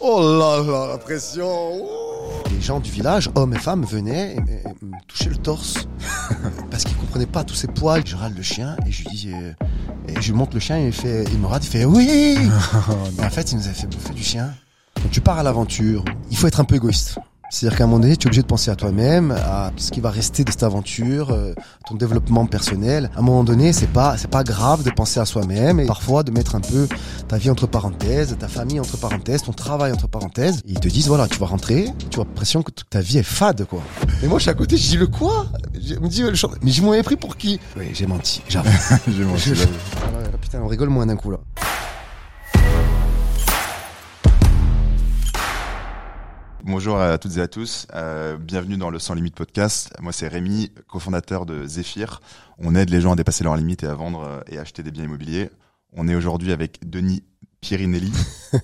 Oh là là, la pression. Les gens du village, hommes et femmes, venaient et, et- et me toucher le torse. Parce qu'ils comprenaient pas tous ces poils. Je râle le chien et je lui dis, euh, et je lui montre le chien et il fait, il me rate, il fait oui. En fait, il nous a fait bouffer du chien. Quand tu pars à l'aventure, il faut être un peu égoïste. C'est-à-dire qu'à un moment donné, tu es obligé de penser à toi-même, à ce qui va rester de cette aventure, euh, ton développement personnel. À un moment donné, c'est pas, c'est pas grave de penser à soi-même et parfois de mettre un peu ta vie entre parenthèses, ta famille entre parenthèses, ton travail entre parenthèses. Et ils te disent, voilà, tu vas rentrer, tu as l'impression que ta vie est fade, quoi. Et moi, je suis à côté, je dis, le quoi? Je me dis, le chant- mais je m'avais pris pour qui? Oui, j'ai menti, j'avoue. J'ai menti, Je-. Ah putain, on rigole moins d'un coup, là. Bonjour à toutes et à tous, euh, bienvenue dans le Sans Limite podcast. Moi c'est Rémi, cofondateur de Zephyr. On aide les gens à dépasser leurs limites et à vendre euh, et acheter des biens immobiliers. On est aujourd'hui avec Denis Pirinelli.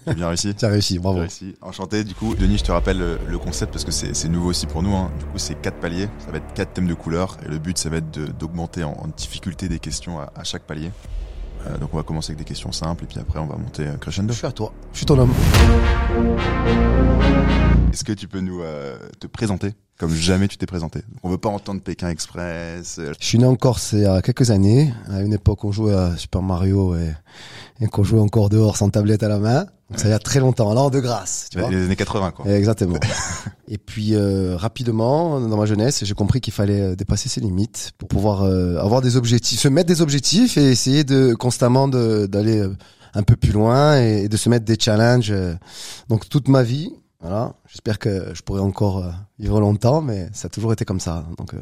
J'ai bien réussi Tu as réussi, bravo. réussi. Enchanté. Du coup, Denis, je te rappelle le, le concept parce que c'est nouveau aussi pour nous. hein. Du coup, c'est quatre paliers. Ça va être quatre thèmes de couleurs et le but, ça va être d'augmenter en, en difficulté des questions à, à chaque palier. Euh, donc, on va commencer avec des questions simples et puis après, on va monter euh, crescendo. Je suis à toi. Je suis ton homme. Est-ce que tu peux nous euh, te présenter comme jamais tu t'es présenté? Donc, On veut pas entendre Pékin Express. Je suis né en Corse il y a quelques années, à une époque on jouait à Super Mario et, et qu'on jouait encore dehors sans tablette à la main. Donc ça il y a très longtemps, l'an de grâce, tu vois. les années 80, quoi. Exactement. et puis euh, rapidement, dans ma jeunesse, j'ai compris qu'il fallait euh, dépasser ses limites pour pouvoir euh, avoir des objectifs, se mettre des objectifs et essayer de constamment d'aller euh, un peu plus loin et, et de se mettre des challenges. euh. Donc toute ma vie, voilà. J'espère que je pourrai encore vivre longtemps, mais ça a toujours été comme ça. Donc euh,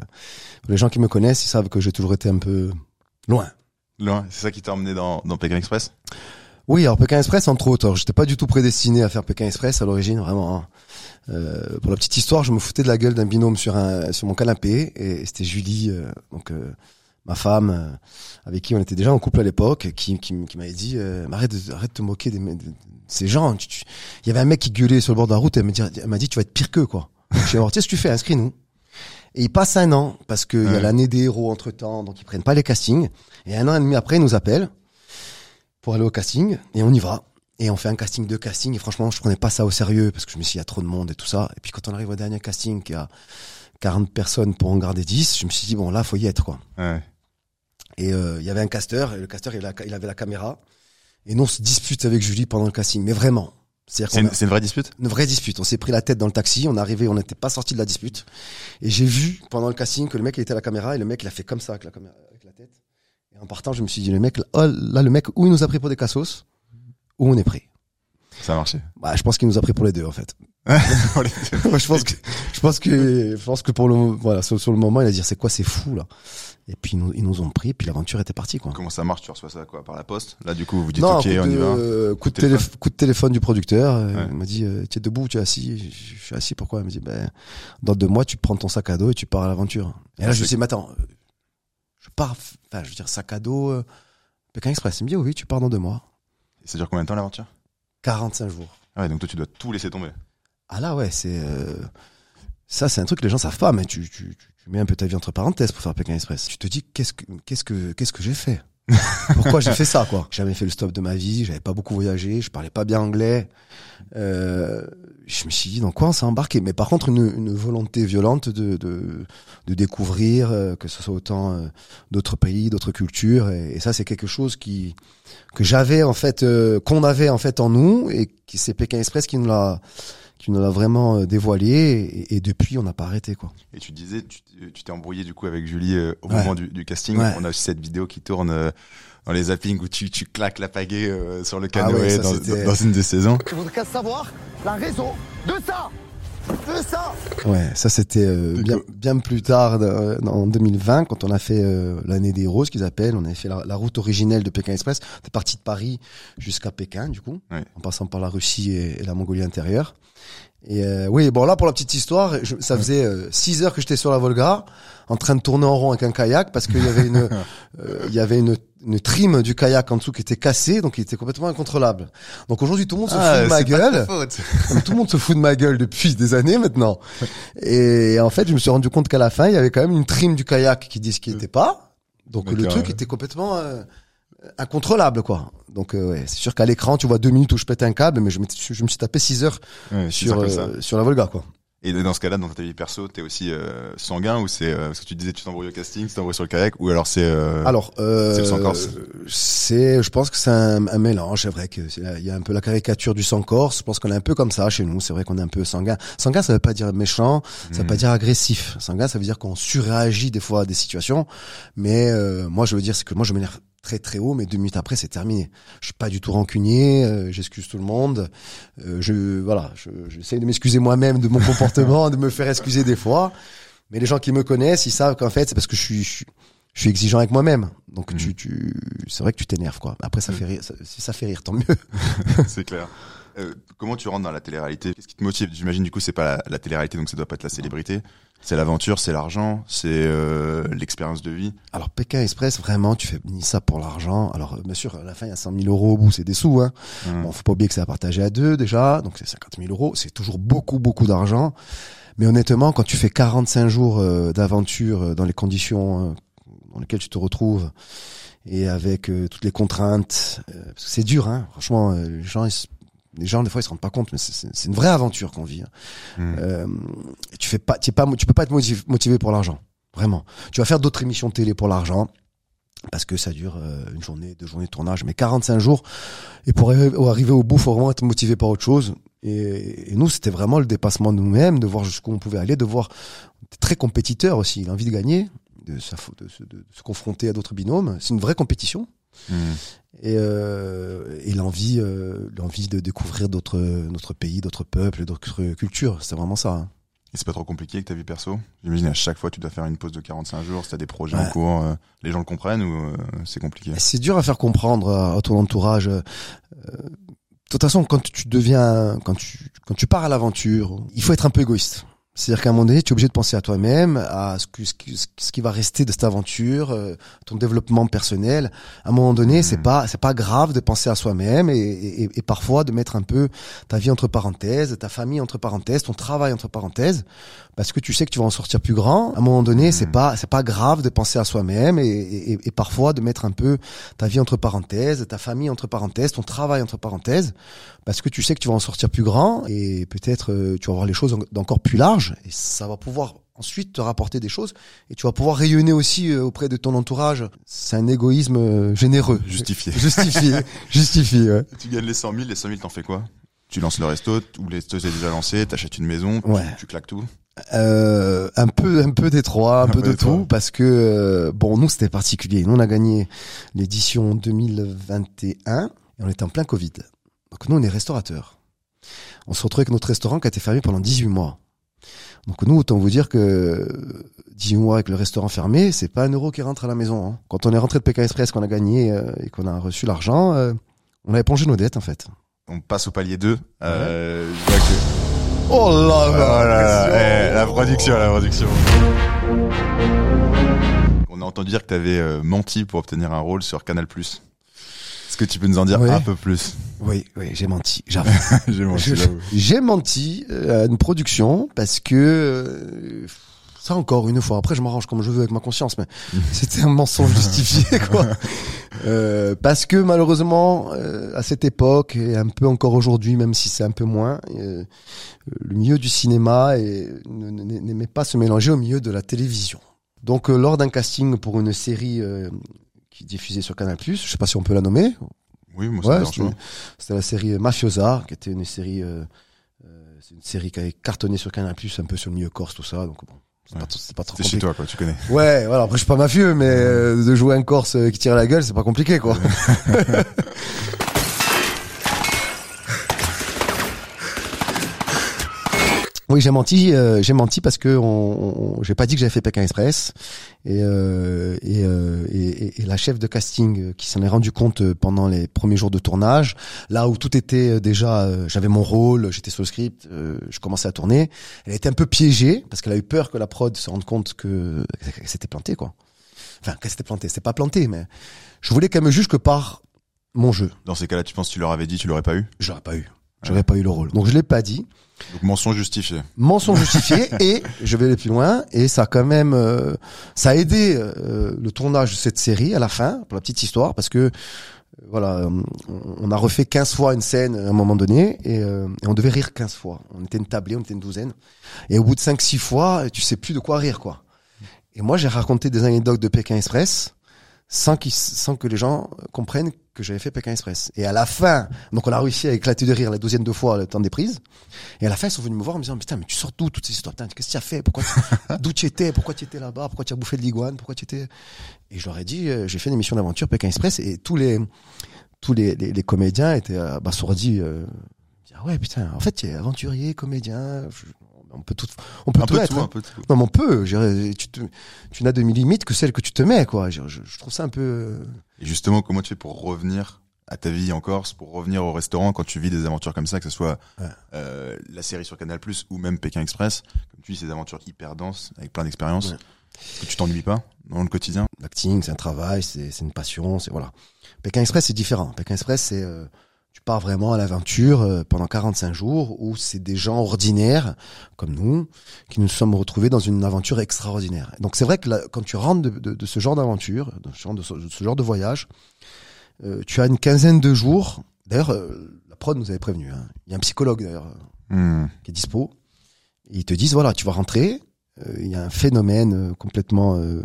les gens qui me connaissent, ils savent que j'ai toujours été un peu loin. Loin, c'est ça qui t'a emmené dans, dans Pékin Express? Oui, alors Pékin Express entre autres. Alors, J'étais pas du tout prédestiné à faire Pékin Express à l'origine, vraiment. hein. Euh, pour la petite histoire, je me foutais de la gueule d'un binôme sur un sur mon canapé et c'était Julie, euh, donc euh, ma femme, euh, avec qui on était déjà en couple à l'époque, qui qui, qui m'avait dit euh, arrête de arrête de te moquer des, de, de ces gens. Il y avait un mec qui gueulait sur le bord de la route. Et elle m'a dit elle m'a dit tu vas être pire qu'eux quoi. Je suis alors, tu sais ce que tu fais, inscris-nous. Et il passe un an parce qu'il y a l'année des héros entre temps, donc ils prennent pas les castings. Et un an et demi après, ils nous appellent pour aller au casting et on y va. Et on fait un casting de casting et franchement, je prenais pas ça au sérieux parce que je me suis dit, il y a trop de monde et tout ça. Et puis quand on arrive au dernier casting, qui a 40 personnes pour en garder 10, je me suis dit, bon, là, faut y être, quoi. Ouais. Et euh, il y avait un casteur et le casteur, il, a- il avait la caméra. Et nous, on se dispute avec Julie pendant le casting, mais vraiment. C'est une, une vraie dispute? Une vraie dispute. On s'est pris la tête dans le taxi, on est arrivé, on n'était pas sorti de la dispute. Et j'ai vu pendant le casting que le mec il était à la caméra et le mec il a fait comme ça avec la caméra, avec la tête. Et en partant, je me suis dit le mec, oh, là le mec où il nous a pris pour des cassos, où on est pris. Ça a marché. Bah, je pense qu'il nous a pris pour les deux en fait. Je pense que, je pense que, je pense que pour le, voilà, sur, sur le moment, il a dit c'est quoi, c'est fou là. Et puis ils nous, ils nous ont pris, puis l'aventure était partie quoi. Comment ça marche Tu reçois ça quoi Par la poste? Là, du coup, vous dites Non, ok, on y va. coup, de téléphone. télé- coup de téléphone du producteur. euh. Il m'a dit, euh, tu es debout, tu es assis? Je, suis assis, pourquoi? Il me dit, ben, dans deux mois, tu prends ton sac à dos et tu pars à l'aventure. Et là, je lui c'est- dis, mais attends, je pars, enfin, je veux dire, sac à dos, euh, Pékin Express. Il me dit, oui, tu pars dans deux mois. Et ça dure combien de temps l'aventure? 45 jours. Ah Ouais, donc toi, tu dois tout laisser tomber. Ah là, ouais, c'est, euh, ça, c'est un truc que les gens savent pas, mais tu, tu, tu, mets un peu ta vie entre parenthèses pour faire Pékin Express. Tu te dis, qu'est-ce que, qu'est-ce que, qu'est-ce que j'ai fait? Pourquoi j'ai fait ça, quoi? Jamais fait le stop de ma vie, j'avais pas beaucoup voyagé, je parlais pas bien anglais. Euh, je me suis dit, dans quoi on s'est embarqué? Mais par contre, une, une volonté violente de, de, de découvrir, euh, que ce soit autant euh, d'autres pays, d'autres cultures. Et, et ça, c'est quelque chose qui, que j'avais, en fait, euh, qu'on avait, en fait, en nous, et qui, c'est Pékin Express qui nous l'a, qui nous l'a vraiment euh, dévoilé. Et, et depuis, on n'a pas arrêté, quoi. Et tu disais, tu tu t'es embrouillé du coup avec Julie euh, au Ouais. moment du, du casting. Ouais. On a aussi cette vidéo qui tourne euh, dans les zappings où tu, tu claques la pagaie euh, sur le Ah canoë ouais, ça, dans, dans une des saisons. Je voudrais savoir la raison De ça? Ouais, ça c'était euh, bien, bien plus tard, euh, en 2020, quand on a fait euh, l'année des roses qu'ils appellent. On avait fait la, la route originelle de Pékin Express. On est parti de Paris jusqu'à Pékin, du coup, Ouais. en passant par la Russie et, et la Mongolie intérieure. Et euh, oui, bon là pour la petite histoire, je- ça faisait euh, six heures que j'étais sur la Volga, en train de tourner en rond avec un kayak parce qu'il y avait une, euh, il y avait une, une trime du kayak en dessous qui était cassée, donc il était complètement incontrôlable. Donc aujourd'hui tout le monde se Ah, fout de ma gueule. faute. Tout le monde se fout de ma gueule depuis des années maintenant. Et en fait, je me suis rendu compte qu'à la fin, il y avait quand même une trime du kayak qui dit ce qui n'était pas. Donc le truc était complètement euh, incontrôlable quoi. Donc euh, ouais, c'est sûr qu'à l'écran tu vois deux minutes où je pète un câble, mais je, me- je me suis tapé six heures Ouais, sur euh, sur la Volga quoi. Et dans ce cas-là, dans ta vie perso, t'es aussi euh, sanguin ou c'est euh, parce que tu disais tu t'embrouilles au casting, tu t'embrouilles sur le kayak ou alors c'est euh, Alors, euh, c'est le sang corse. C'est, je pense que c'est un, un mélange. C'est vrai que c'est- il y a un peu la caricature du sang corse. Je pense qu'on est un peu comme ça chez nous. C'est vrai qu'on est un peu sanguin. Sanguin, ça veut pas dire méchant, ça veut pas dire agressif. Sanguin, ça veut dire qu'on surréagit des fois à des situations. Mais euh, moi, je veux dire, c'est que moi, je m'énerve très très haut, mais deux minutes après, c'est terminé. Je suis pas du tout rancunier. euh, J'excuse tout le monde. Euh, je voilà, je- j'essaie de m'excuser moi-même de mon comportement, de me faire excuser des fois. Mais les gens qui me connaissent, ils savent qu'en fait, c'est parce que je suis, je suis, je suis exigeant avec moi-même. Donc Mhm. tu, tu, c'est vrai que tu t'énerves quoi. Après, ça Mhm. fait rire. ça- si ça fait rire, tant mieux. c'est clair. Euh, comment tu rentres dans la télé-réalité? Qu'est-ce qui te motive? J'imagine du coup c'est pas la, la télé-réalité donc ça doit pas être la célébrité. C'est l'aventure, c'est l'argent, c'est euh, l'expérience de vie. Alors Pékin Express, vraiment, tu fais ni ça pour l'argent. Alors euh, bien sûr, à la fin, il y a 100 000 euros au bout, c'est des sous. Hein. Hum. Bon, faut pas oublier que c'est à partager à deux déjà, donc c'est 50 000 euros. C'est toujours beaucoup, beaucoup d'argent. Mais honnêtement, quand tu fais 45 jours euh, d'aventure dans les conditions euh, dans lesquelles tu te retrouves et avec euh, toutes les contraintes, euh, parce que c'est dur, hein. Franchement, euh, les gens, ils se- les gens des fois ils se rendent pas compte, mais c'est- une vraie aventure qu'on vit. hein. Hum. Euh, tu fais pas, tu es pas, tu peux pas être motivé, motivé pour l'argent, vraiment. Tu vas faire d'autres émissions de télé pour l'argent parce que ça dure euh, une journée, deux journées de tournage, mais 45 jours. Et pour arri- pour arriver au bout, faut vraiment être motivé par autre chose. Et, et nous, c'était vraiment le dépassement de nous-mêmes, de voir jusqu'où on pouvait aller, de voir très compétiteur aussi, l'envie de gagner, de, de, se- de se confronter à d'autres binômes. C'est une vraie compétition Et, euh, et l'envie, euh, l'envie de découvrir d'autres, notre pays, d'autres peuples, d'autres cultures. C'est vraiment ça. hein. Et c'est pas trop compliqué avec ta vie perso? J'imagine à chaque fois tu dois faire une pause de 45 jours, si t'as des projets en cours, euh, les gens le comprennent ou euh, c'est compliqué? C'est dur à faire comprendre à, à ton entourage. euh, de toute façon, quand tu deviens, quand tu, quand tu pars à l'aventure, il faut être un peu égoïste. C'est-à-dire qu'à un moment donné, tu es obligé de penser à toi-même, à ce, que, ce, qui, ce qui va rester de cette aventure, euh, ton développement personnel. À un moment donné, c'est Mhm. pas, c'est pas grave de penser à soi-même et, et, et parfois de mettre un peu ta vie entre parenthèses, ta famille entre parenthèses, ton travail entre parenthèses, parce que tu sais que tu vas en sortir plus grand. À un moment donné, c'est Mhm. pas, c'est pas grave de penser à soi-même et, et, et parfois de mettre un peu ta vie entre parenthèses, ta famille entre parenthèses, ton travail entre parenthèses, parce que tu sais que tu vas en sortir plus grand et peut-être euh, tu vas voir les choses en- d'encore plus et ça va pouvoir ensuite te rapporter des choses et tu vas pouvoir rayonner aussi euh, auprès de ton entourage. C'est un égoïsme euh, généreux. Justifié. Justifié. Justifié, ouais. tu gagnes les 100 000, les 100 000 t'en fais quoi? Tu lances le resto, ou les restos est déjà lancé, t'achètes une maison, tu- Ouais. tu, claques tout? Euh, un peu, un peu des trois, un, Un peu peu de trois. tout, parce que euh, bon, nous c'était particulier. Nous on a gagné l'édition 2021 et on était en plein Covid. Donc nous on est restaurateurs. On se retrouvait avec notre restaurant qui a été fermé pendant 18 mois. Donc nous autant vous dire que 18 mois avec le restaurant fermé, c'est pas un euro qui rentre à la maison. hein. Quand on est rentré de Pékin Express, qu'on a gagné euh, et qu'on a reçu l'argent, euh, on a épongé nos dettes en fait. On passe au palier 2. Euh, je vois que... Oh là Oh là là, eh, la production, la production. On a entendu dire que t'avais euh, menti pour obtenir un rôle sur Canal+. Est-ce que tu peux nous en dire Ouais. un peu plus? Oui, oui, j'ai menti. J'ai menti. J'ai menti euh, à une production parce que euh, ça encore une fois. Après, je m'arrange comme je veux avec ma conscience, mais c'était un mensonge justifié, quoi. Euh, parce que malheureusement, euh, à cette époque et un peu encore aujourd'hui, même si c'est un peu moins, euh, le milieu du cinéma n'aimait pas se mélanger au milieu de la télévision. Donc, lors d'un casting pour une série qui diffusait sur Canal+, je sais pas si on peut la nommer, Oui, moi ça Ouais, dérange c'était la série Mafiosa, qui était une série, euh, euh, c'est une série qui avait cartonné sur Canal+, un peu sur le milieu corse, tout ça. Donc bon, c'est Ouais. pas, trop- c'est pas trop C'est chez compliqué. toi, quoi, tu connais. Ouais, voilà. Après, je suis pas mafieux, mais euh, de jouer un corse euh, qui tire la gueule, c'est pas compliqué, quoi. Oui, j'ai menti. euh, j'ai menti parce que on, on- j'ai pas dit que j'avais fait Pékin Express et, euh, et, euh, et, et- la chef de casting euh, qui s'en est rendu compte euh, pendant les premiers jours de tournage, là où tout était euh, déjà, j'avais mon rôle, j'étais sur le script, euh, je commençais à tourner. Elle été un peu piégée parce qu'elle a eu peur que la prod se rende compte que qu'elle s'était plantée, quoi. Enfin, qu'elle s'était plantée, c'était pas planté, mais je voulais qu'elle me juge que par mon jeu. Dans ces cas-là, tu penses que tu leur avais dit, tu l'aurais pas eu? Je l'aurais pas eu. J'aurais pas eu le rôle. Donc je l'ai pas dit. Donc mensonge justifié. Mensonge justifié et je vais aller plus loin et ça a quand même euh, ça a aidé euh, le tournage de cette série à la fin pour la petite histoire parce que euh, voilà on a refait 15 fois une scène à un moment donné et, euh, et on devait rire 15 fois. On était une tablée, on était une douzaine et au bout de 5 6 fois, tu sais plus de quoi rire quoi. Et moi j'ai raconté des anecdotes de Pékin Express sans, sans que les gens comprennent que j'avais fait Pékin Express. Et à la fin, donc on a réussi à éclater de rire la douzième de fois le temps des prises. Et à la fin, ils sont venus me voir en me disant, putain, mais tu sors d'où toutes ces histoires? Putain, qu'est-ce que tu as fait? Pourquoi, d'où tu étais? Pourquoi tu étais là-bas? Pourquoi tu as bouffé de l'iguane? Pourquoi tu étais, et je leur ai dit, euh, j'ai fait une émission d'aventure Pékin Express et tous les, tous les, les, les comédiens étaient abasourdis, euh, dire, ah ouais, putain, en fait, tu es aventurier, comédien, je- on peut tout, on peut Un tout peu de être. tout, hein. un peu de tout. Non, mais on peut. Tu, te- tu n'as de limites que celles que tu te mets, quoi. Je, je- je trouve ça un peu. euh, Et justement, comment tu fais pour revenir à ta vie en Corse, pour revenir au restaurant quand tu vis des aventures comme ça, que ce soit Ouais. euh, la série sur Canal Plus ou même Pékin Express, comme tu dis, ces aventures hyper denses avec plein d'expériences. Ouais. Que tu t'ennuies pas dans le quotidien? L'acting, c'est un travail, c'est c'est une passion, c'est voilà. Pékin Express, c'est différent. Pékin Express, c'est euh, tu pars vraiment à l'aventure euh, pendant 45 jours où c'est des gens ordinaires comme nous qui nous sommes retrouvés dans une aventure extraordinaire. Donc c'est vrai que là, quand tu rentres de, de- de ce genre d'aventure, de ce genre de, ce- de ce genre de voyage, euh, tu as une quinzaine de jours. D'ailleurs, euh, la prod nous avait prévenu. hein. Il y a un psychologue d'ailleurs Hmm. qui est dispo. Et ils te disent voilà, tu vas rentrer. euh, Il y a un phénomène euh, complètement euh,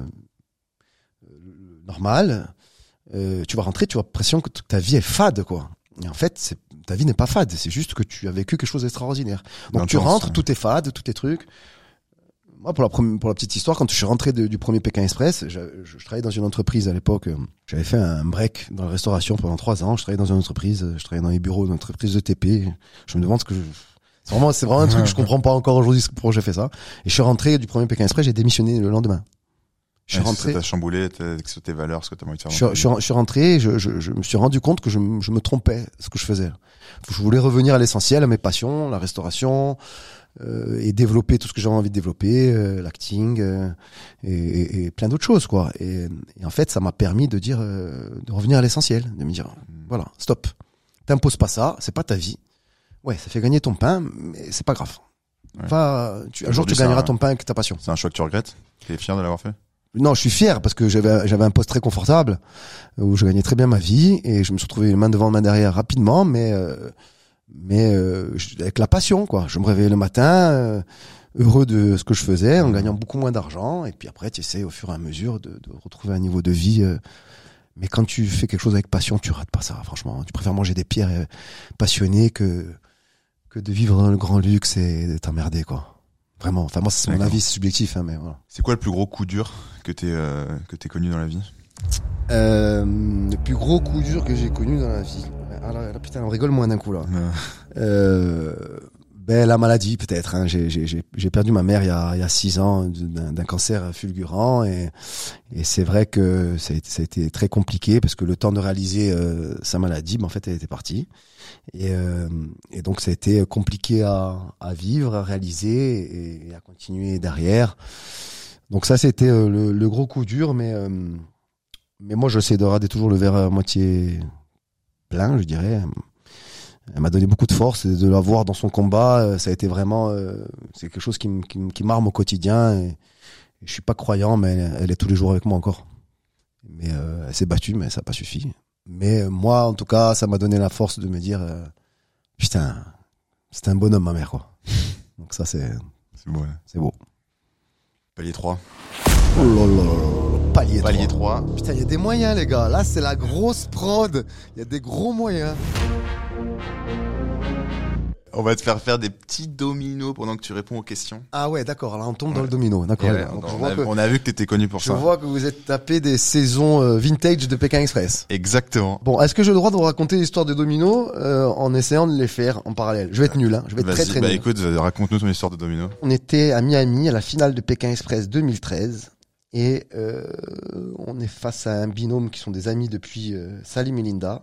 normal. Euh, tu vas rentrer, tu as l'impression que ta vie est fade, quoi. Et en fait, ta vie n'est pas fade. C'est juste que tu as vécu quelque chose d'extraordinaire. Donc tu rentres, ouais. tout est fade, tout est truc. Moi, pour la, pour la petite histoire, quand je suis rentré de- du premier Pékin Express, je, je- je travaillais dans une entreprise à l'époque. euh, J'avais fait un break dans la restauration pendant trois ans. Je travaillais dans une entreprise, je travaillais dans les bureaux d'une entreprise de TP. Je me demande ce que je... C'est vraiment, c'est vraiment un truc que je comprends pas encore aujourd'hui pourquoi j'ai fait ça. Et je suis rentré du premier Pékin Express, j'ai démissionné le lendemain. Je suis Ouais, rentré. Ça t'a chamboulé, tes valeurs, ce que t'as envie de faire. Je suis, je suis- je suis rentré, je, je, je me suis rendu compte que je, me trompais ce que je faisais. Je voulais revenir à l'essentiel, à mes passions, la restauration, euh, et développer tout ce que j'avais envie de développer, euh, l'acting, euh, et, et- et plein d'autres choses, quoi. Et, et en fait, ça m'a permis de dire, euh, de revenir à l'essentiel, de me dire, voilà, stop, t'imposes pas ça, c'est pas ta vie. Ouais, ça fait gagner ton pain, mais c'est pas grave. Ouais. Va, tu, un jour tu gagneras ton pain avec ta passion. C'est un choix que tu regrettes? T'es fier de l'avoir fait? Non, je suis fier parce que j'avais j'avais un poste très confortable où je gagnais très bien ma vie et je me suis retrouvé main devant main derrière rapidement, mais euh, mais euh, avec la passion quoi. Je me réveillais le matin euh, heureux de ce que je faisais en gagnant beaucoup moins d'argent et puis après tu essaies au fur et à mesure de, de retrouver un niveau de vie. euh, mais quand tu fais quelque chose avec passion, tu rates pas ça. Franchement, tu préfères manger des pierres euh, passionnées que que de vivre dans le grand luxe et de t'emmerder quoi. Vraiment. Enfin moi c'est mon avis, subjectif, hein, mais voilà. C'est quoi le plus gros coup dur que t'es euh, que t'es connu dans la vie? Euh, le plus gros coup dur que j'ai connu dans la vie. Ah là, là, putain, on rigole moins d'un coup là. Euh, ben la maladie peut-être. Hein. J'ai- perdu ma mère il y a, il y a six ans d'un cancer fulgurant et, et c'est vrai que ça a, été, très compliqué parce que le temps de réaliser euh, sa maladie, ben, en fait, elle était partie. Et, euh, et donc ça a été compliqué à, à vivre, à réaliser et, à continuer derrière. Donc ça c'était euh, le, gros coup dur, mais euh, mais moi j'essaie de regarder toujours le verre à moitié plein, je dirais. Elle m'a donné beaucoup de force et de la voir dans son combat, euh, ça a été vraiment euh, c'est quelque chose qui, m'arme au quotidien. Et, je suis pas croyant, mais elle, elle est tous les jours avec moi encore. Mais euh, elle s'est battue, mais ça n'a pas suffi. Mais moi, en tout cas, ça m'a donné la force de me dire, euh, putain, c'est un bonhomme ma mère quoi. Donc ça c'est c'est beau. ouais. c'est beau. Palier 3. Oh là là palier, Palier 3. 3. Putain, il y a des moyens les gars. Là, c'est la grosse prod. Il y a des gros moyens. On va te faire faire des petits dominos pendant que tu réponds aux questions. Ah ouais, d'accord. Là, on tombe dans le domino. D'accord. Ouais, on, je a, que- on a vu que t'étais connu pour Je ça. vois que vous êtes tapé des saisons euh, vintage de Pékin Express. Exactement. Bon, est-ce que j'ai le droit de vous raconter l'histoire des dominos euh, en essayant de les faire en parallèle? Je vais être nul, hein. je vais être très très bah nul. écoute, euh, raconte-nous ton histoire de domino. On était à Miami à la finale de Pékin Express 2013 et euh, on est face à un binôme qui sont des amis depuis euh, Salim et Linda.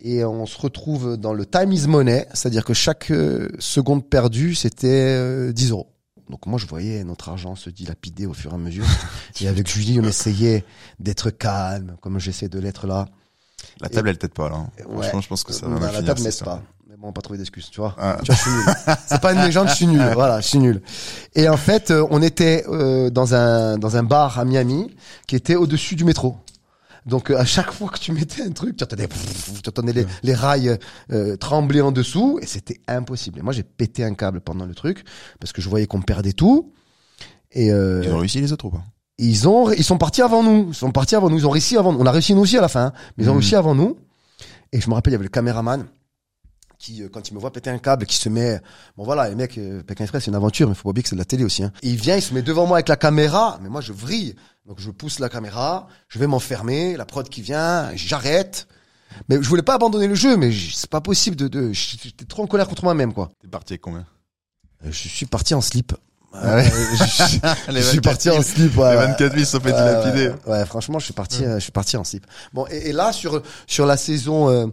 Et on se retrouve dans le time is money, c'est-à-dire que chaque euh, seconde perdue, c'était euh, 10 euros. Donc moi, je voyais notre argent se dilapider au fur et à mesure. et avec Julie, on essayait d'être calme, comme j'essaie de l'être là. La table, elle t'aide pas là. hein. Ouais. Franchement, je pense que ça va la table m'aide pas? Bon, pas trouvé d'excuses, tu vois. Ah. Tu vois, je suis nul. C'est pas une légende, je suis nul. Voilà, je suis nul. Et en fait, euh, on était euh, dans un dans un bar à Miami qui était au-dessus du métro. Donc euh, à chaque fois que tu mettais un truc, tu entendais, tu entendais les, les rails euh, trembler en dessous et c'était impossible. Et moi j'ai pété un câble pendant le truc parce que je voyais qu'on perdait tout. Et euh, Ils ont réussi les autres ou pas? ils ont ils sont partis avant nous. Ils sont partis avant nous. Ils ont réussi avant nous. On a réussi nous aussi à la fin, hein. mais ils ont Mhm. réussi avant nous. Et je me rappelle, il y avait le caméraman qui, euh, quand il me voit péter un câble, qui se met, bon voilà, les mecs, euh, Pékin Express, c'est une aventure, mais faut pas oublier que c'est de la télé aussi. Hein. Et il vient, il se met devant moi avec la caméra, mais moi je vrille. Donc je pousse la caméra, je vais m'enfermer, la prod qui vient, j'arrête. Mais je voulais pas abandonner le jeu, mais c'est pas possible de, de, j'étais trop en colère contre moi-même, quoi. T'es parti avec combien? Euh, Je suis parti en slip. Ah ouais. Je, Les je suis 24 parti 000. en slip. Les ouais. 24 000 se sont fait dilapider. Ouais, ouais, franchement, je suis parti, je suis parti en slip. Bon, et, et là sur sur la saison euh,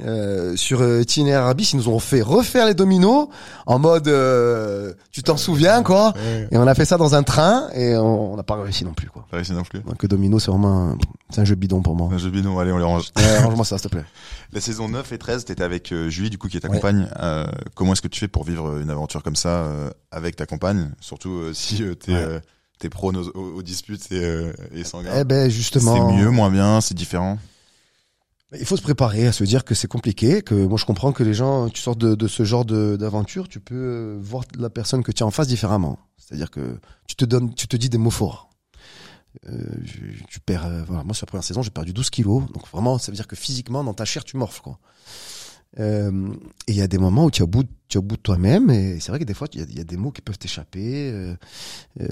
euh, sur euh, Arabis, ils nous ont fait refaire les dominos en mode, euh, tu t'en souviens quoi Ouais. Et on a fait ça dans un train et on n'a pas réussi non plus quoi. Pas réussi non plus. Donc domino, c'est vraiment un, c'est un jeu bidon pour moi. Un jeu bidon, allez, on les range. Ouais, range-moi ça, s'il te plaît. La saison 9 et 13, t'étais avec euh, Julie, du coup, qui est ta compagne. Euh, comment est-ce que tu fais pour vivre une aventure comme ça euh, avec ta compagne? Surtout euh, si euh, t'es Ouais. euh, t'es prône aux, aux- disputes et, euh, et sanguin. Eh ben justement, C'est mieux, moins bien, c'est différent? Il faut se préparer à se dire que c'est compliqué, que moi je comprends que les gens, tu sors de, de ce genre d'aventure, tu peux euh, voir la personne que tu as en face différemment. C'est-à-dire que tu te donnes, tu te dis des mots forts. Euh, tu perds, euh, voilà, moi sur la première saison j'ai perdu 12 kilos, donc vraiment ça veut dire que physiquement dans ta chair tu morfles quoi. Euh, et il y a des moments où tu es au bout, tu es au bout de toi-même et c'est vrai que des fois il y a, il y a des mots qui peuvent t'échapper. euh, euh,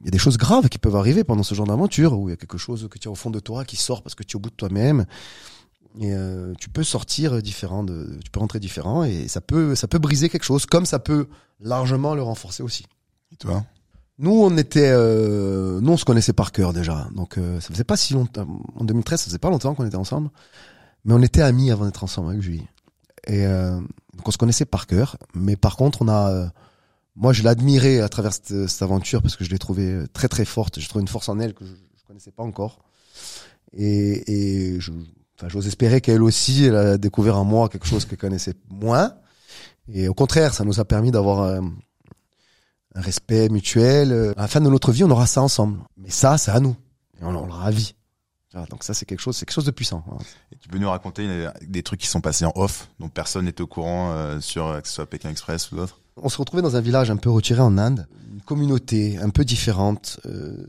il y a des choses graves qui peuvent arriver pendant ce genre d'aventure où il y a quelque chose que tu as au fond de toi qui sort parce que tu es au bout de toi-même et euh, tu peux sortir différent de, tu peux rentrer différent et ça peut ça peut briser quelque chose comme ça peut largement le renforcer aussi. Et toi? Nous on était euh, nous on se connaissait par cœur déjà donc euh, ça faisait pas si longtemps en 2013 ça faisait pas longtemps qu'on était ensemble mais on était amis avant d'être ensemble avec Julie. Et euh, donc on se connaissait par cœur. Mais par contre on a euh, moi je l'admirais à travers cette, aventure parce que je l'ai trouvée très très forte. Je trouve une force en elle que je, je connaissais pas encore. Et, et je enfin j'ose espérer qu'elle aussi elle a découvert en moi quelque chose qu'elle connaissait moins. Et au contraire ça nous a permis d'avoir euh, un respect mutuel. Euh, à la fin de notre vie on aura ça ensemble. Mais ça c'est à nous. Et on, on l'aura à vie Voilà, donc ça c'est quelque chose c'est quelque chose de puissant hein. Et Tu peux nous raconter euh, des trucs qui sont passés en off, dont personne n'était au courant euh, sur euh, que ce soit Pékin Express ou d'autres on se retrouvait dans un village un peu retiré en Inde, une communauté un peu différente, euh,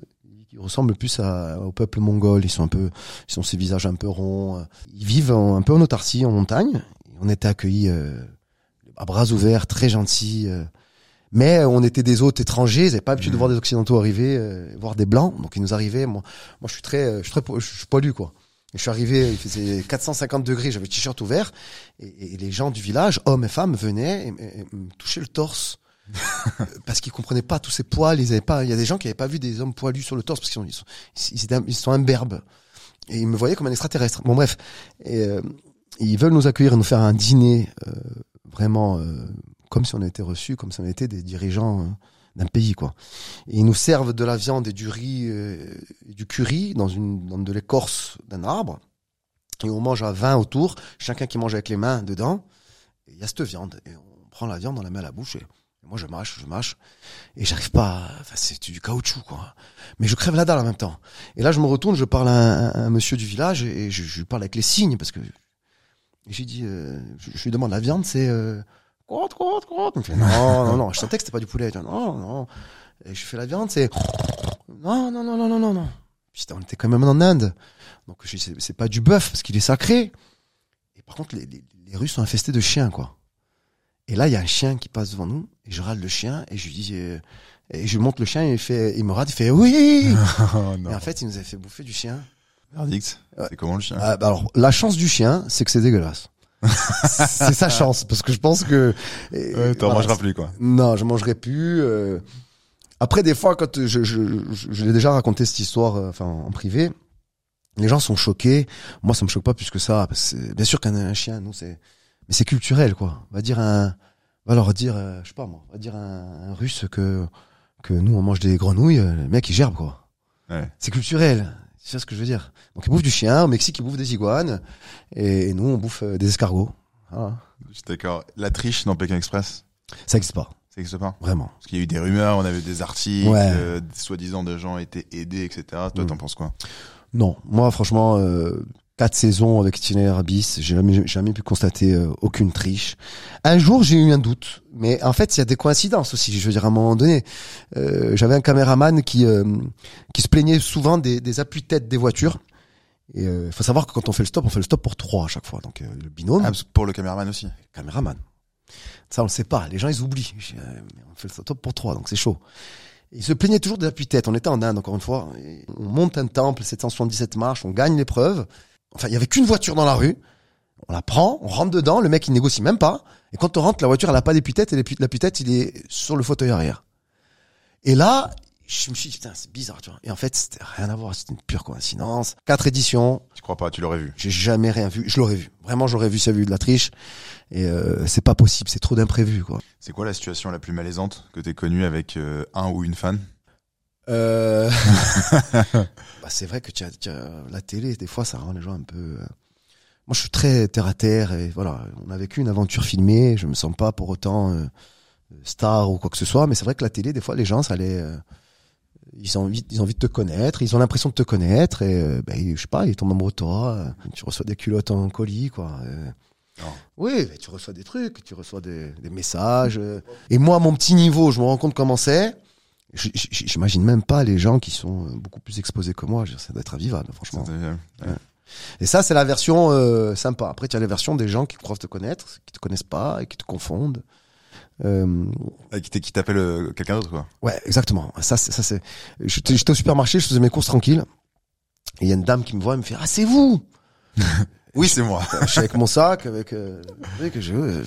qui ressemble plus à- au peuple mongol. Ils sont un peu, ils ont ces visages un peu ronds. Ils vivent en- un peu en autarcie, en montagne. On était accueillis euh, à bras ouverts, très gentils. Euh, mais on était des hôtes étrangers, ils n'avaient pas l'habitude de Mhm. voir des occidentaux arriver, euh, voir des blancs. Donc ils nous arrivaient. Moi, moi je suis très, euh, je suis très, je suis poilu quoi. Et je suis arrivé, il faisait 450 degrés, j'avais le t-shirt ouvert, et, et les gens du village, hommes et femmes, venaient et, et- et me touchaient le torse. Euh, parce qu'ils comprenaient pas tous ces poils, ils avaient pas, il y a des gens qui avaient pas vu des hommes poilus sur le torse parce qu'ils sont, ils sont, ils sont imberbes. Et ils me voyaient comme un extraterrestre. Bon bref. Et, euh, ils veulent nous accueillir et nous faire un dîner, euh, vraiment, euh, comme si on était reçus, comme si on était des dirigeants euh, d'un pays, quoi. Et ils nous servent de la viande et du riz, euh, et du curry dans une, dans de l'écorce d'un arbre. Et on mange à 20 autour, chacun qui mange avec les mains dedans. Il y a cette viande. Et on prend la viande, on la met à la bouche. Et moi, je mâche, je mâche. Et j'arrive pas, à- enfin, c'est du caoutchouc, quoi. Mais je crève la dalle en même temps. Et là, je me retourne, je parle à un, monsieur du village et je, je parle avec les signes parce que j'ai dit, euh, je, je lui demande la viande, c'est euh, crotte, crotte, crotte. Il me fait non, non, non. Je sentais que c'était pas du poulet. Dis, non, non. Et je fais la viande, c'est non, non, non, non, non, non, non. Putain, on était quand même en Inde, donc je dis, c'est pas du bœuf parce qu'il est sacré. Et par contre, les, les, les Russes sont infestés de chiens, quoi. Et là, il y a un chien qui passe devant nous et je râle le chien et je lui dis, euh, et je lui montre le chien et il fait, il me râle, il fait oui. oh, Et en fait, il nous a fait bouffer du chien. Verdict. C'est comment le chien? Ah, bah alors, la chance du chien, c'est que c'est dégueulasse. C'est sa chance, parce que je pense que. Ouais, T'en voilà, mangeras plus, quoi. Non, je mangerai plus. euh. Après, des fois, quand je, je, je, je l'ai déjà raconté cette histoire, euh, enfin, en privé, les gens sont choqués. Moi, ça me choque pas plus que ça. Parce que c'est- bien sûr qu'un un chien, nous, c'est, mais c'est culturel, quoi. On va dire un, on va leur dire, euh, je sais pas moi, on va dire un, un russe que, que nous, on mange des grenouilles, euh, le mec, il gerbe, quoi. Ouais. C'est culturel. C'est ça ce que je veux dire. Donc, ils bouffent du chien. Au Mexique, ils bouffent des iguanes. Et, et nous, on bouffe euh, des escargots. Voilà. Je suis d'accord. La triche dans Pékin Express, Ça n'existe pas, ça n'existe pas? Vraiment. Parce qu'il y a eu des rumeurs, on avait des articles, Ouais. euh, soi-disant des gens étaient aidés, etc. Toi, Mm. t'en penses quoi? Non, moi franchement, euh, quatre saisons avec Itinéraire Abyss, j'ai jamais, jamais pu constater euh, aucune triche. Un jour, j'ai eu un doute, mais en fait, il y a des coïncidences aussi. Je veux dire, à un moment donné, euh, j'avais un caméraman qui euh, qui se plaignait souvent des, des appuis-tête des voitures. Et il faut savoir que quand on fait le stop, on fait le stop pour trois à chaque fois. Donc euh, le binôme, Ah, Pour le caméraman aussi. caméraman. Ça, on le sait pas. Les gens, ils oublient. Euh, on fait le stop pour trois, donc c'est chaud. Il se plaignait toujours des appuis-tête. On était en Inde, encore une fois. Et on monte un temple, 777 marches, on gagne l'épreuve. Enfin, il y avait qu'une voiture dans la rue. On la prend, on rentre dedans, le mec, il négocie même pas. Et quand on rentre, la voiture, elle a pas d'appuis-tête et l'appuie-tête, il est sur le fauteuil arrière. Et là, je me suis dit, putain, c'est bizarre, tu vois. Et en fait, c'était rien à voir. C'était une pure coïncidence. Quatre éditions. Tu crois pas Tu l'aurais vu? J'ai jamais rien vu. Je l'aurais vu. Vraiment, j'aurais vu avait eu de la triche. Et euh, c'est pas possible. C'est trop d'imprévus, quoi. C'est quoi la situation la plus malaisante que t'aies connue avec euh, un ou une fan? Euh... bah, c'est vrai que as, as la télé, des fois, ça rend les gens un peu. euh, Moi, je suis très terre à terre et voilà, on a vécu une aventure filmée. Je me sens pas pour autant euh, star ou quoi que ce soit, mais c'est vrai que la télé, des fois, les gens, ça les. euh, Ils ont envie, ils ont envie de te connaître, ils ont l'impression de te connaître et ben, je sais pas, ils tombent amoureux de toi. Tu reçois des culottes en colis, quoi. Non. Oui, tu reçois des trucs, tu reçois des, des messages. Et moi, à mon petit niveau, je me rends compte comment c'est. J'imagine même pas les gens qui sont euh, beaucoup plus exposés que moi. Ça doit être invivable, franchement. Ouais. Et ça, c'est la version euh, sympa. Après, tu as la version des gens qui croient te connaître, qui te connaissent pas et qui te confondent. Euh, Ah, Qui t'appelle euh, quelqu'un d'autre, quoi. ouais, exactement. Ça, c'est, ça, c'est. J'étais au supermarché, je faisais mes courses tranquilles. Et il y a une dame qui me voit, elle me fait Ah, c'est vous Oui, c'est moi. Je suis avec mon sac, avec. Euh, avec je, euh,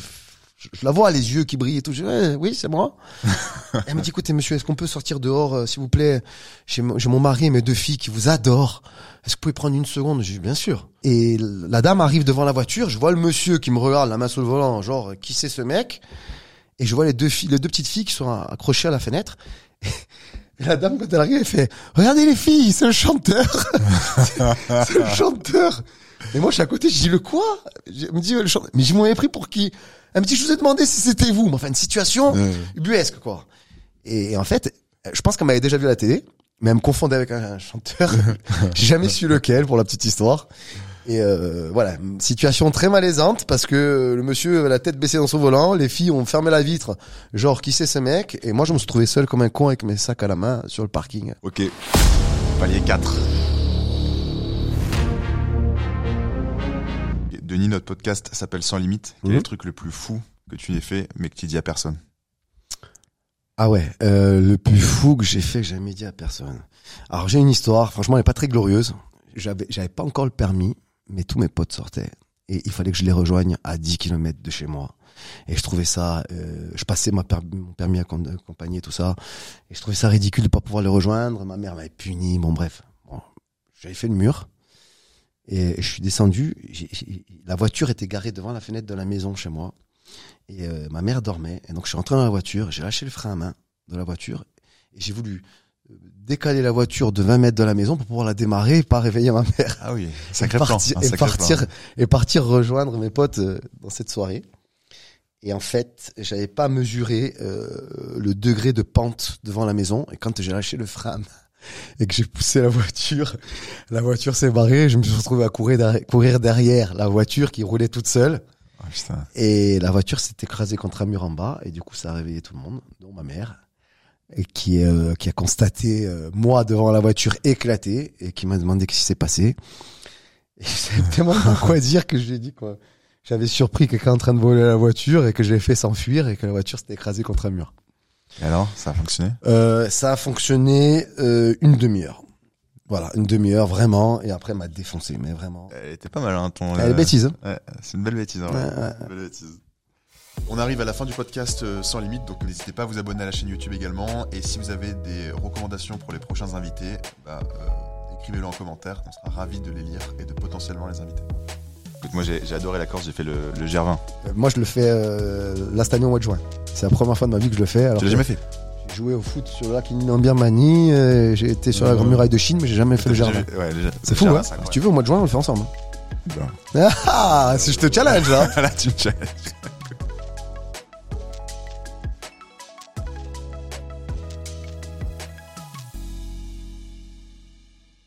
je, je la vois, les yeux qui brillent et tout. Je dis, oui, c'est moi. Elle me dit écoutez, monsieur, est-ce qu'on peut sortir dehors, euh, s'il vous plaît? J'ai mon j'ai mon mari et mes deux filles qui vous adorent. Est-ce que vous pouvez prendre une seconde? Je dis bien sûr. Et la dame arrive devant la voiture. Je vois le monsieur qui me regarde, la main sur le volant, genre qui c'est ce mec? Et je vois les deux filles, les deux petites filles qui sont accrochées à la fenêtre. Et la dame, quand elle arrive, elle fait Regardez les filles, c'est le chanteur. c'est le chanteur. Et moi, je suis à côté, je dis le quoi? Je me dis le chanteur. Mais je m'avais pris pour qui? Elle me dit je vous ai demandé si c'était vous. Mais enfin, une situation ubuesque, quoi. Et, en fait, je pense qu'elle m'avait déjà vu à la télé, mais elle me confondait avec un, un chanteur. J'ai jamais su lequel, pour la petite histoire. Et euh, voilà, situation très malaisante parce que le monsieur avait la tête baissée dans son volant, les filles ont fermé la vitre, genre qui c'est ce mec? Et moi, je me suis trouvé seul comme un con avec mes sacs à la main sur le parking. Ok. Palier 4. Denis, notre podcast s'appelle Sans Limite. Quel est Mhm. le truc le plus fou que tu aies fait, mais que tu dis à personne Ah ouais, euh, le plus fou que j'ai fait, que j'ai jamais dit à personne. Alors j'ai une histoire, franchement, elle est pas très glorieuse. J'avais, j'avais pas encore le permis, mais tous mes potes sortaient. Et il fallait que je les rejoigne à 10 km de chez moi. Et je trouvais ça, euh, je passais ma per- mon permis à accompagner, tout ça. Et je trouvais ça ridicule de pas pouvoir les rejoindre. Ma mère m'avait puni, bon bref. Bon, j'avais fait le mur. Et je suis descendu. La voiture était garée devant la fenêtre de la maison chez moi. Et euh, ma mère dormait. Et donc je suis rentré dans la voiture, j'ai lâché le frein à main de la voiture. Et j'ai voulu euh, décaler la voiture de 20 mètres de la maison pour pouvoir la démarrer et pas réveiller ma mère. Ah oui, sacré et plan. partir, et, sacré partir, plan. et partir rejoindre mes potes euh, dans cette soirée. Et en fait, j'avais pas mesuré euh, le degré de pente devant la maison. Et quand j'ai lâché le frein à main et que j'ai poussé la voiture, la voiture s'est barrée. Je me suis retrouvé à courir derrière, courir derrière la voiture qui roulait toute seule. Ah. Et la voiture s'est écrasée contre un mur en bas. Et du coup, ça a réveillé tout le monde, dont ma mère. Et qui, euh, qui a constaté euh, moi devant la voiture éclatée et qui m'a demandé qu'est-ce qui s'est passé. Et je savais tellement pas quoi dire que je lui ai dit quoi. J'avais surpris quelqu'un en train de voler la voiture et que je l'ai fait s'enfuir et que la voiture s'était écrasée contre un mur. Et alors, ça a fonctionné? Euh, ça a fonctionné euh, une demi-heure. Voilà, une demi-heure vraiment. Et après, elle m'a défoncé, mais vraiment. Elle était pas mal, hein, ton... Elle est bêtise. hein. Ouais, c'est une belle bêtise. Hein, Ouais, ouais. ouais. Une belle bêtise. On arrive à la fin du podcast euh, sans limite, donc n'hésitez pas à vous abonner à la chaîne YouTube également. Et si vous avez des recommandations pour les prochains invités, bah, euh, écrivez-le en commentaire. On sera ravis de les lire et de potentiellement les inviter. Écoute, moi j'ai adoré la Corse, j'ai fait le, le GR20. Euh, moi, je le fais euh, là année au mois de juin. C'est la première fois de ma vie que je le fais. Alors Tu l'as jamais fait J'ai joué au foot sur le lac en Birmanie. euh, j'ai été sur la Euh, Grande Muraille de Chine, mais j'ai jamais fait le Ouais, le- C'est fou, GR20, hein Si tu veux, au mois de juin, on le fait ensemble. Ah, si je te challenge là. Voilà, tu me challenges.